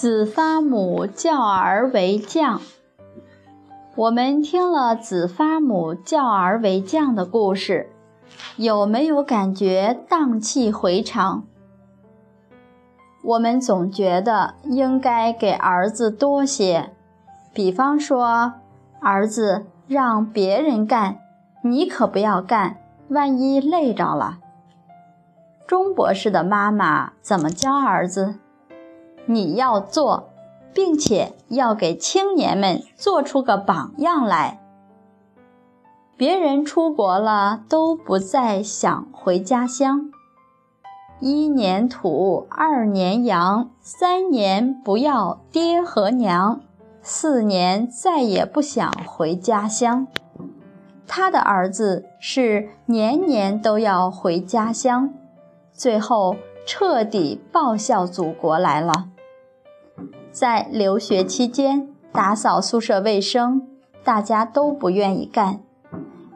子发母教儿为将。我们听了子发母教儿为将的故事，有没有感觉荡气回肠？我们总觉得应该给儿子多些，比方说，儿子让别人干，你可不要干，万一累着了。钟博士的妈妈怎么教儿子？你要做，并且要给青年们做出个榜样来。别人出国了都不再想回家乡。一年土，二年洋，三年不要爹和娘，四年再也不想回家乡。他的儿子是年年都要回家乡，最后彻底报效祖国来了。在留学期间，打扫宿舍卫生，大家都不愿意干，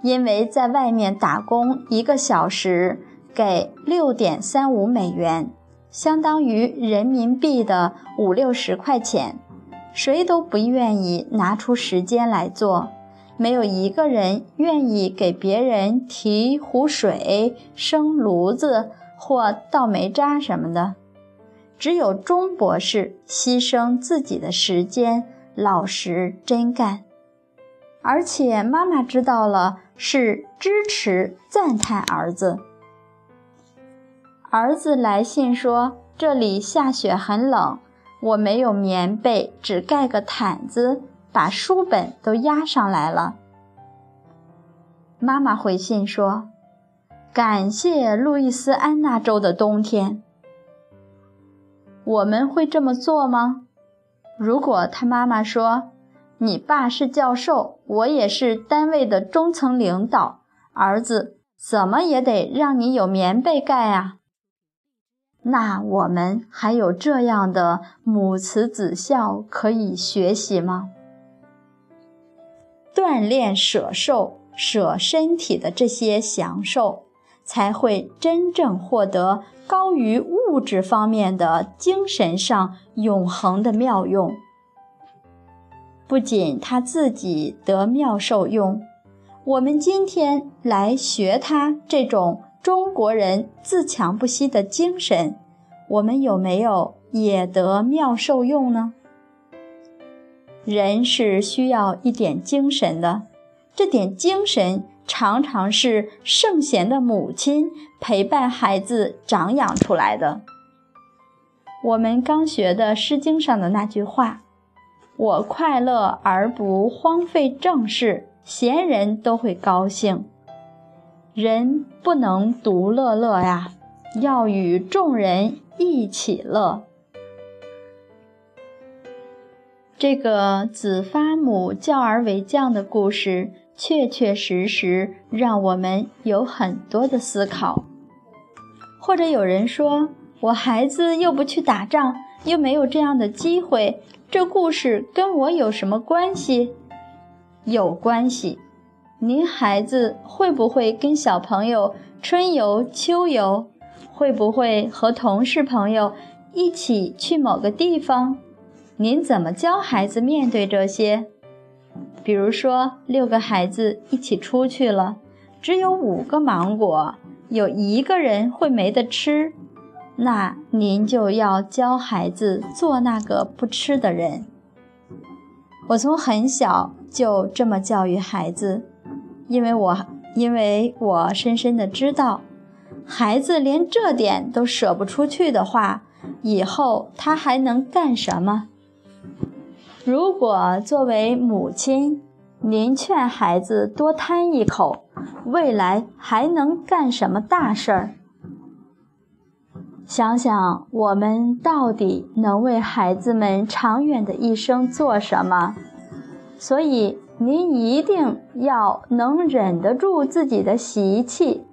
因为在外面打工一个小时给六点三五美元，相当于人民币的五六十块钱，谁都不愿意拿出时间来做，没有一个人愿意给别人提壶水、生炉子或倒煤渣什么的。只有钟博士牺牲自己的时间，老实真干，而且妈妈知道了，是支持赞叹儿子。儿子来信说：“这里下雪很冷，我没有棉被，只盖个毯子，把书本都压上来了。”妈妈回信说：“感谢路易斯安那州的冬天。”我们会这么做吗？如果他妈妈说：“你爸是教授，我也是单位的中层领导，儿子怎么也得让你有棉被盖啊。”那我们还有这样的母慈子孝可以学习吗？锻炼舍受、舍身体的这些享受。才会真正获得高于物质方面的精神上永恒的妙用。不仅他自己得妙受用，我们今天来学他这种中国人自强不息的精神，我们有没有也得妙受用呢？人是需要一点精神的，这点精神。常常是圣贤的母亲陪伴孩子长养出来的。我们刚学的《诗经》上的那句话：“我快乐而不荒废正事，闲人都会高兴。”人不能独乐乐呀，要与众人一起乐。这个子发母教而为将的故事。确确实实让我们有很多的思考，或者有人说，我孩子又不去打仗，又没有这样的机会，这故事跟我有什么关系？有关系。您孩子会不会跟小朋友春游、秋游？会不会和同事朋友一起去某个地方？您怎么教孩子面对这些？比如说，六个孩子一起出去了，只有五个芒果，有一个人会没得吃，那您就要教孩子做那个不吃的人。我从很小就这么教育孩子，因为我因为我深深的知道，孩子连这点都舍不出去的话，以后他还能干什么？如果作为母亲，您劝孩子多贪一口，未来还能干什么大事儿？想想我们到底能为孩子们长远的一生做什么？所以您一定要能忍得住自己的习气，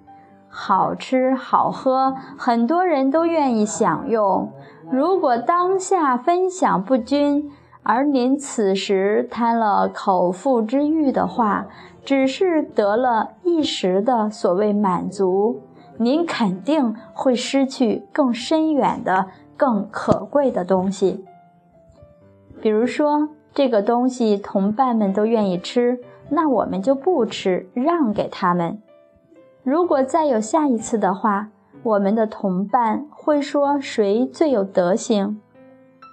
好吃好喝，很多人都愿意享用。如果当下分享不均，而您此时贪了口腹之欲的话，只是得了一时的所谓满足，您肯定会失去更深远的、更可贵的东西。比如说，这个东西同伴们都愿意吃，那我们就不吃，让给他们。如果再有下一次的话，我们的同伴会说谁最有德行。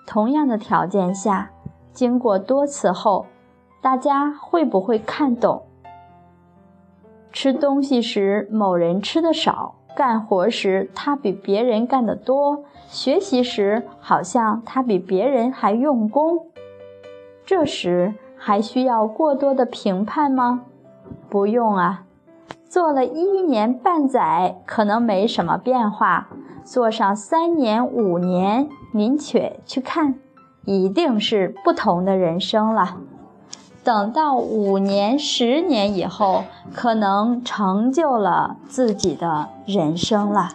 同样的条件下，经过多次后，大家会不会看懂？吃东西时，某人吃的少；干活时，他比别人干得多；学习时，好像他比别人还用功。这时还需要过多的评判吗？不用啊。做了一年半载，可能没什么变化；做上三年五年，您且去看，一定是不同的人生了。等到五年、十年以后，可能成就了自己的人生了。